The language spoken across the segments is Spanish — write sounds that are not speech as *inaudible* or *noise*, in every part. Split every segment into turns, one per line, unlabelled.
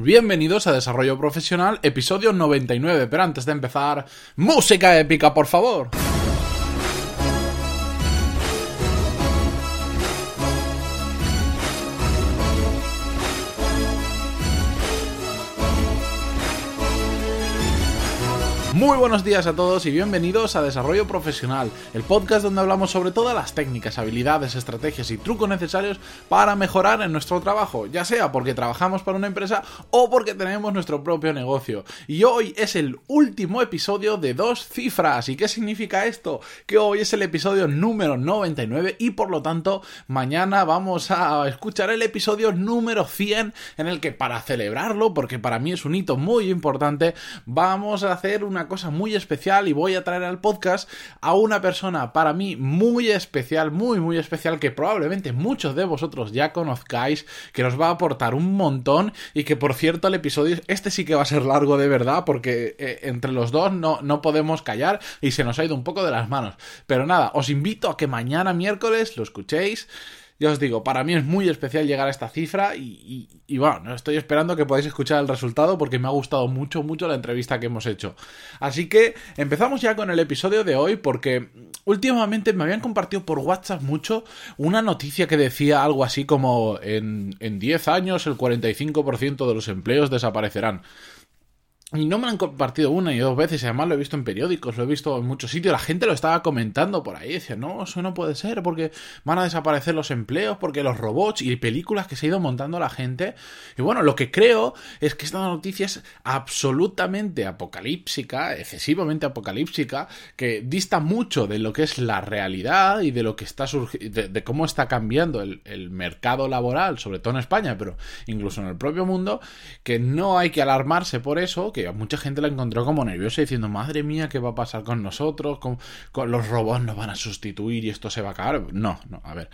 Bienvenidos a Desarrollo Profesional, episodio 99. Pero antes de empezar, música épica, por favor. Muy buenos días a todos y bienvenidos a Desarrollo Profesional, el podcast donde hablamos sobre todas las técnicas, habilidades, estrategias y trucos necesarios para mejorar en nuestro trabajo, ya sea porque trabajamos para una empresa o porque tenemos nuestro propio negocio. Y hoy es el último episodio de dos cifras. ¿Y qué significa esto? Que hoy es el episodio número 99 y por lo tanto mañana vamos a escuchar el episodio número 100 en el que para celebrarlo, porque para mí es un hito muy importante, vamos a hacer una cosa muy especial y voy a traer al podcast a una persona para mí muy especial, muy, muy especial, que probablemente muchos de vosotros ya conozcáis, que nos va a aportar un montón y que por cierto el episodio, este sí que va a ser largo de verdad, porque eh, entre los dos no, no podemos callar y se nos ha ido un poco de las manos. Pero nada, os invito a que mañana miércoles lo escuchéis ya os digo, para mí es muy especial llegar a esta cifra y, bueno, estoy esperando que podáis escuchar el resultado porque me ha gustado mucho, mucho la entrevista que hemos hecho. Así que empezamos ya con el episodio de hoy porque últimamente me habían compartido por WhatsApp mucho una noticia que decía algo así como en, en 10 años el 45% de los empleos desaparecerán. Y no me lo han compartido una y dos veces, además lo he visto en periódicos, lo he visto en muchos sitios, la gente lo estaba comentando por ahí, decía, no, eso no puede ser, porque van a desaparecer los empleos, porque los robots y películas que se ha ido montando la gente. Y bueno, lo que creo es que esta noticia es absolutamente apocalíptica, excesivamente apocalíptica, que dista mucho de lo que es la realidad y de lo que está surgiendo, de, cómo está cambiando el mercado laboral, sobre todo en España, pero incluso en el propio mundo, que no hay que alarmarse por eso, que mucha gente la encontró como nerviosa diciendo, madre mía, ¿qué va a pasar con nosotros? Con, con los robots nos van a sustituir y esto se va a acabar. No, no, a ver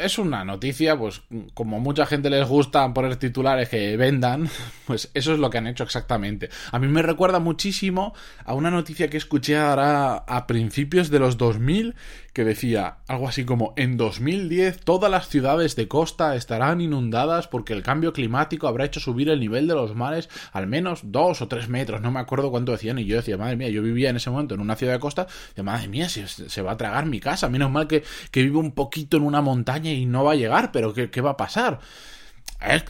es una noticia, pues como mucha gente les gusta poner titulares que vendan, *laughs* pues eso es lo que han hecho exactamente. A mí me recuerda muchísimo a una noticia que escuché ahora a principios de los 2000 que decía algo así como en 2010 todas las ciudades de costa estarán inundadas porque el cambio climático habrá hecho subir el nivel de los mares al menos dos o tres metros, no me acuerdo cuánto decían y yo decía, madre mía, yo vivía en ese momento en una ciudad de costa, y madre mía, se, se va a tragar mi casa, menos mal que, que vivo un poquito en una montaña y no va a llegar, pero ¿qué, qué va a pasar?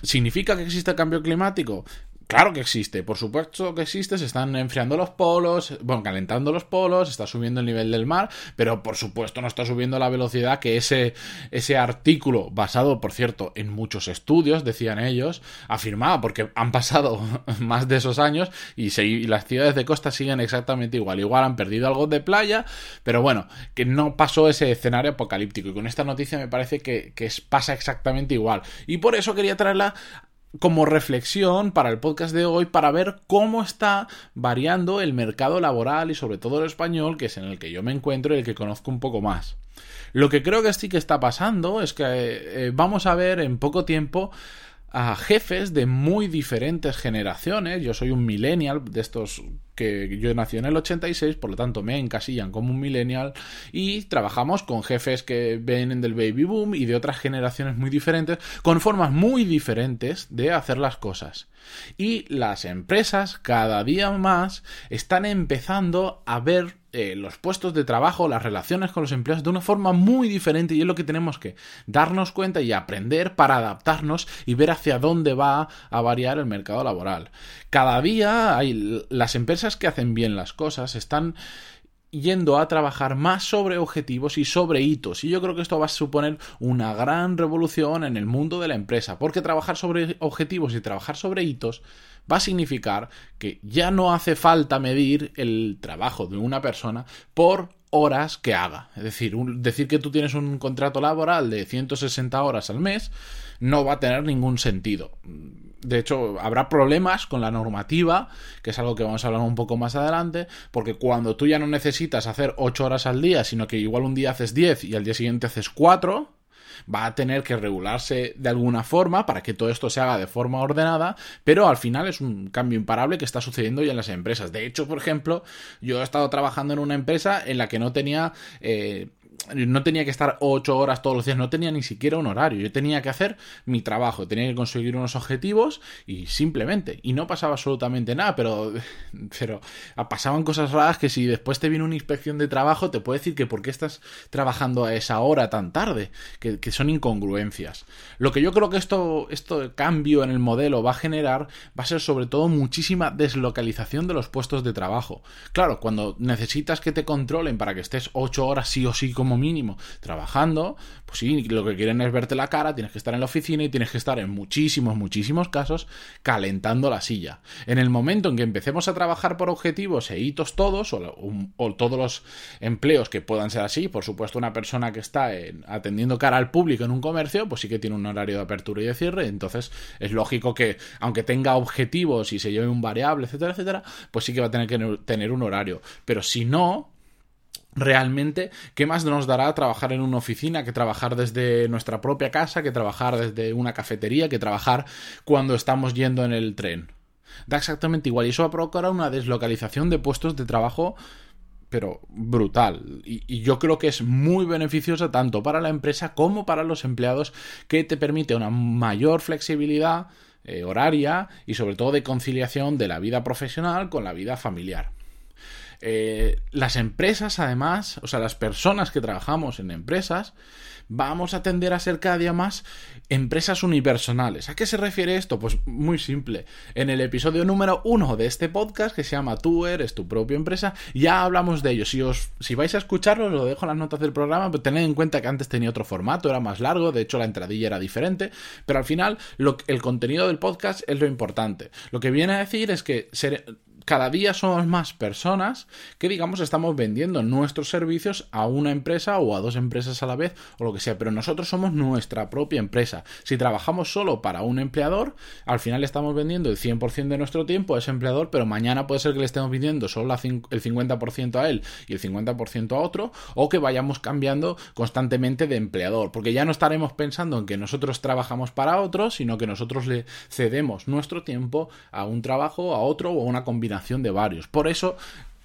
¿Significa que existe cambio climático? Claro que existe, por supuesto que existe, se están enfriando los polos, bueno, calentando los polos, está subiendo el nivel del mar, pero por supuesto no está subiendo la velocidad que ese, ese artículo, basado, por cierto, en muchos estudios, decían ellos, afirmaba, porque han pasado *laughs* más de esos años y, las ciudades de costa siguen exactamente igual. Igual han perdido algo de playa, pero bueno, que no pasó ese escenario apocalíptico. Y con esta noticia me parece que, que pasa exactamente igual. Y por eso quería traerla como reflexión para el podcast de hoy para ver cómo está variando el mercado laboral y sobre todo el español, que es en el que yo me encuentro y el que conozco un poco más. Lo que creo que sí que está pasando es que eh, vamos a ver en poco tiempo a jefes de muy diferentes generaciones. Yo soy un millennial de estos que yo nací en el 86, por lo tanto me encasillan como un millennial y trabajamos con jefes que vienen del baby boom y de otras generaciones muy diferentes, con formas muy diferentes de hacer las cosas. Y las empresas cada día más están empezando a ver eh, los puestos de trabajo, las relaciones con los empleados de una forma muy diferente y es lo que tenemos que darnos cuenta y aprender para adaptarnos y ver hacia dónde va a variar el mercado laboral. Cada día hay las empresas que hacen bien las cosas están yendo a trabajar más sobre objetivos y sobre hitos. Y yo creo que esto va a suponer una gran revolución en el mundo de la empresa, porque trabajar sobre objetivos y trabajar sobre hitos va a significar que ya no hace falta medir el trabajo de una persona por horas que haga. Es decir, decir que tú tienes un contrato laboral de 160 horas al mes no va a tener ningún sentido. De hecho, habrá problemas con la normativa, que es algo que vamos a hablar un poco más adelante, porque cuando tú ya no necesitas hacer 8 horas al día, sino que igual un día haces 10 y al día siguiente haces 4, va a tener que regularse de alguna forma para que todo esto se haga de forma ordenada, pero al final es un cambio imparable que está sucediendo ya en las empresas. De hecho, por ejemplo, yo he estado trabajando en una empresa en la que no tenía... Eh, no tenía que estar ocho horas todos los días, no tenía ni siquiera un horario. Yo tenía que hacer mi trabajo, tenía que conseguir unos objetivos y simplemente. Y no pasaba absolutamente nada, pero, *laughs* pero pasaban cosas raras que si después te viene una inspección de trabajo, te puede decir que por qué estás trabajando a esa hora tan tarde, que, que son incongruencias. Lo que yo creo que esto, esto cambio en el modelo va a generar va a ser sobre todo muchísima deslocalización de los puestos de trabajo. Claro, cuando necesitas que te controlen para que estés ocho horas sí o sí como mínimo trabajando, pues sí, lo que quieren es verte la cara, tienes que estar en la oficina y tienes que estar en muchísimos, muchísimos casos calentando la silla. En el momento en que empecemos a trabajar por objetivos e hitos todos, o, todos los empleos que puedan ser así, por supuesto una persona que está atendiendo cara al público en un comercio, pues sí que tiene un horario de apertura y de cierre, entonces es lógico que aunque tenga objetivos y se lleve un variable, etcétera, etcétera, pues sí que va a tener que tener un horario. Pero si no, realmente, ¿qué más nos dará trabajar en una oficina que trabajar desde nuestra propia casa, que trabajar desde una cafetería, que trabajar cuando estamos yendo en el tren? Da exactamente igual y eso va a provocar una deslocalización de puestos de trabajo pero brutal. Y, yo creo que es muy beneficiosa tanto para la empresa como para los empleados, que te permite una mayor flexibilidad eh, horaria y sobre todo de conciliación de la vida profesional con la vida familiar. Eh, las empresas, además, o sea, las personas que trabajamos en empresas, vamos a tender a ser cada día más empresas unipersonales. ¿A qué se refiere esto? Pues muy simple. En el episodio número uno de este podcast, que se llama Tú eres tu propia empresa, ya hablamos de ello. Si, os, si vais a escucharlo, lo dejo en las notas del programa, pero tened en cuenta que antes tenía otro formato, era más largo, de hecho la entradilla era diferente, pero al final el contenido del podcast es lo importante. Lo que viene a decir es que ser, cada día somos más personas que, digamos, estamos vendiendo nuestros servicios a una empresa o a dos empresas a la vez o lo que sea, pero nosotros somos nuestra propia empresa. Si trabajamos solo para un empleador, al final estamos vendiendo el 100% de nuestro tiempo a ese empleador, pero mañana puede ser que le estemos vendiendo solo el 50% a él y el 50% a otro, o que vayamos cambiando constantemente de empleador, porque ya no estaremos pensando en que nosotros trabajamos para otros, sino que nosotros le cedemos nuestro tiempo a un trabajo, a otro o a una combinación de varios. Por eso,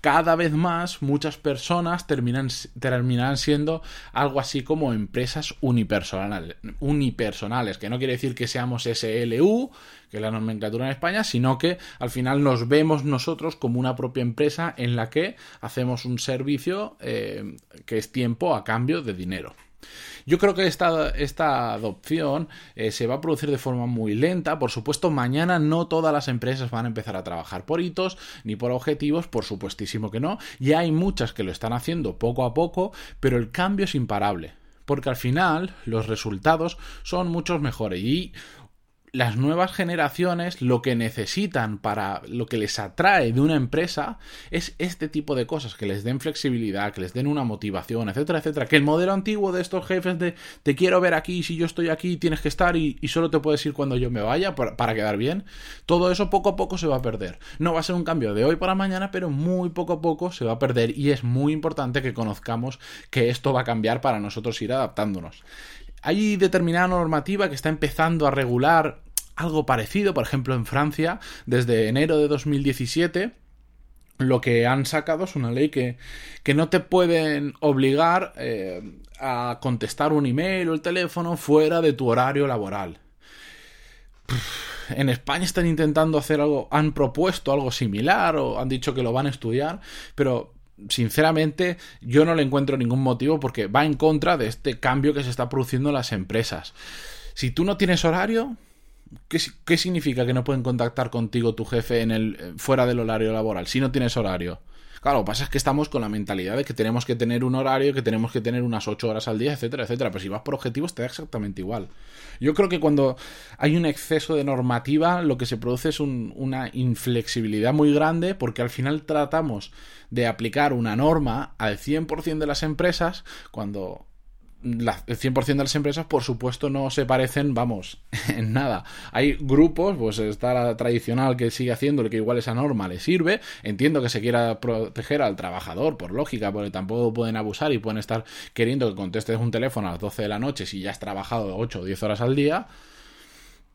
cada vez más muchas personas terminan, terminarán siendo algo así como empresas unipersonales, unipersonales, que no quiere decir que seamos SLU, que es la nomenclatura en España, sino que al final nos vemos nosotros como una propia empresa en la que hacemos un servicio eh, que es tiempo a cambio de dinero. Yo creo que esta, esta adopción eh, se va a producir de forma muy lenta. Por supuesto, mañana no todas las empresas van a empezar a trabajar por hitos ni por objetivos, por supuestísimo que no. Ya hay muchas que lo están haciendo poco a poco, pero el cambio es imparable porque al final los resultados son muchos mejores y las nuevas generaciones lo que necesitan para lo que les atrae de una empresa es este tipo de cosas, que les den flexibilidad, que les den una motivación, etcétera, etcétera. Que el modelo antiguo de estos jefes de te quiero ver aquí, si yo estoy aquí tienes que estar y, solo te puedes ir cuando yo me vaya para, para, quedar bien, todo eso poco a poco se va a perder. No va a ser un cambio de hoy para mañana, pero muy poco a poco se va a perder y es muy importante que conozcamos que esto va a cambiar para nosotros ir adaptándonos hay determinada normativa que está empezando a regular algo parecido, por ejemplo en Francia, desde enero de 2017 lo que han sacado es una ley que, que no te pueden obligar eh, a contestar un email o el teléfono fuera de tu horario laboral. En España están intentando hacer algo, han propuesto algo similar o han dicho que lo van a estudiar, pero sinceramente yo no le encuentro ningún motivo porque va en contra de este cambio que se está produciendo en las empresas. Si tú no tienes horario, ¿qué, significa que no pueden contactar contigo tu jefe en el, eh, fuera del horario laboral si no tienes horario? Claro, lo que pasa es que estamos con la mentalidad de que tenemos que tener un horario, que tenemos que tener unas 8 horas al día, etcétera, etcétera. Pero si vas por objetivos te da exactamente igual. Yo creo que cuando hay un exceso de normativa, lo que se produce es una inflexibilidad muy grande porque al final tratamos de aplicar una norma al 100% de las empresas cuando el 100% de las empresas, por supuesto, no se parecen, vamos, *laughs* en nada. Hay grupos, pues está la tradicional que sigue haciendo, que igual esa norma le sirve. Entiendo que se quiera proteger al trabajador, por lógica, porque tampoco pueden abusar y pueden estar queriendo que contestes un teléfono a las 12 de la noche si ya has trabajado 8 o 10 horas al día.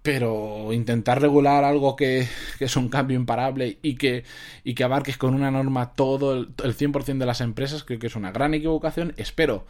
Pero intentar regular algo que, es un cambio imparable y que, y que abarques con una norma todo el, el 100% de las empresas, creo que es una gran equivocación. Espero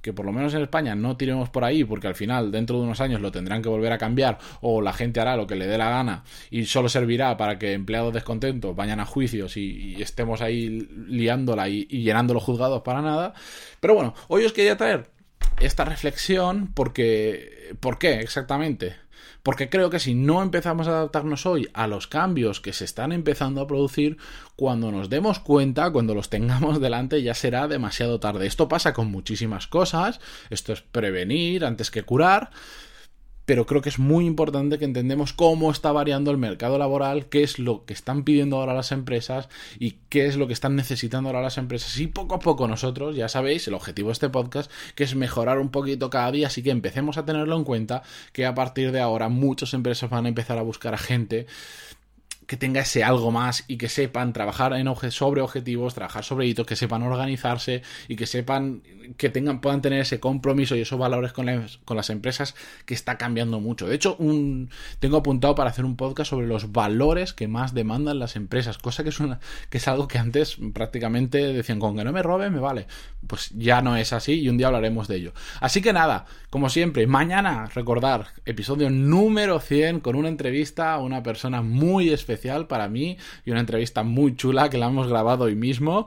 que por lo menos en España no tiremos por ahí, porque al final dentro de unos años lo tendrán que volver a cambiar o la gente hará lo que le dé la gana y solo servirá para que empleados descontentos vayan a juicios y, estemos ahí liándola y, y llenando los juzgados para nada. Pero bueno, hoy os quería traer esta reflexión porque... ¿Por qué exactamente? Porque creo que si no empezamos a adaptarnos hoy a los cambios que se están empezando a producir, cuando nos demos cuenta, cuando los tengamos *laughs* delante, ya será demasiado tarde. Esto pasa con muchísimas cosas, esto es prevenir antes que curar, pero creo que es muy importante que entendemos cómo está variando el mercado laboral, qué es lo que están pidiendo ahora las empresas y qué es lo que están necesitando ahora las empresas. Y poco a poco nosotros, ya sabéis, el objetivo de este podcast, que es mejorar un poquito cada día, así que empecemos a tenerlo en cuenta, que a partir de ahora muchas empresas van a empezar a buscar a gente que tenga ese algo más y que sepan trabajar en sobre objetivos, trabajar sobre hitos, que sepan organizarse y que sepan que tengan, puedan tener ese compromiso y esos valores con, con las empresas que está cambiando mucho. De hecho, un, tengo apuntado para hacer un podcast sobre los valores que más demandan las empresas, cosa que es, una, que es algo que antes prácticamente decían, con que no me robe, me vale. Pues ya no es así y un día hablaremos de ello. Así que nada, como siempre, mañana, recordar, episodio número 100 con una entrevista a una persona muy especial para mí y una entrevista muy chula que la hemos grabado hoy mismo.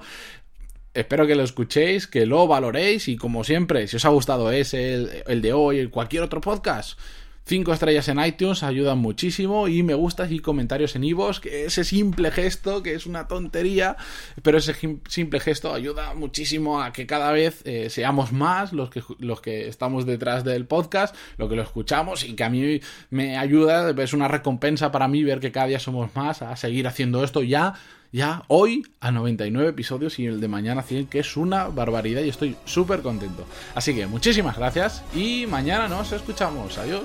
Espero que lo escuchéis, que lo valoréis y como siempre, si os ha gustado ese, el, el de hoy, cualquier otro podcast, 5 estrellas en iTunes ayudan muchísimo y me gustas y comentarios en iVoox, que ese simple gesto, que es una tontería, pero ese simple gesto ayuda muchísimo a que cada vez eh, seamos más los que, los que estamos detrás del podcast, lo que lo escuchamos y que a mí me ayuda, es una recompensa para mí ver que cada día somos más a seguir haciendo esto ya ya hoy a 99 episodios y el de mañana 100, que es una barbaridad y estoy súper contento. Así que muchísimas gracias y mañana nos escuchamos. Adiós.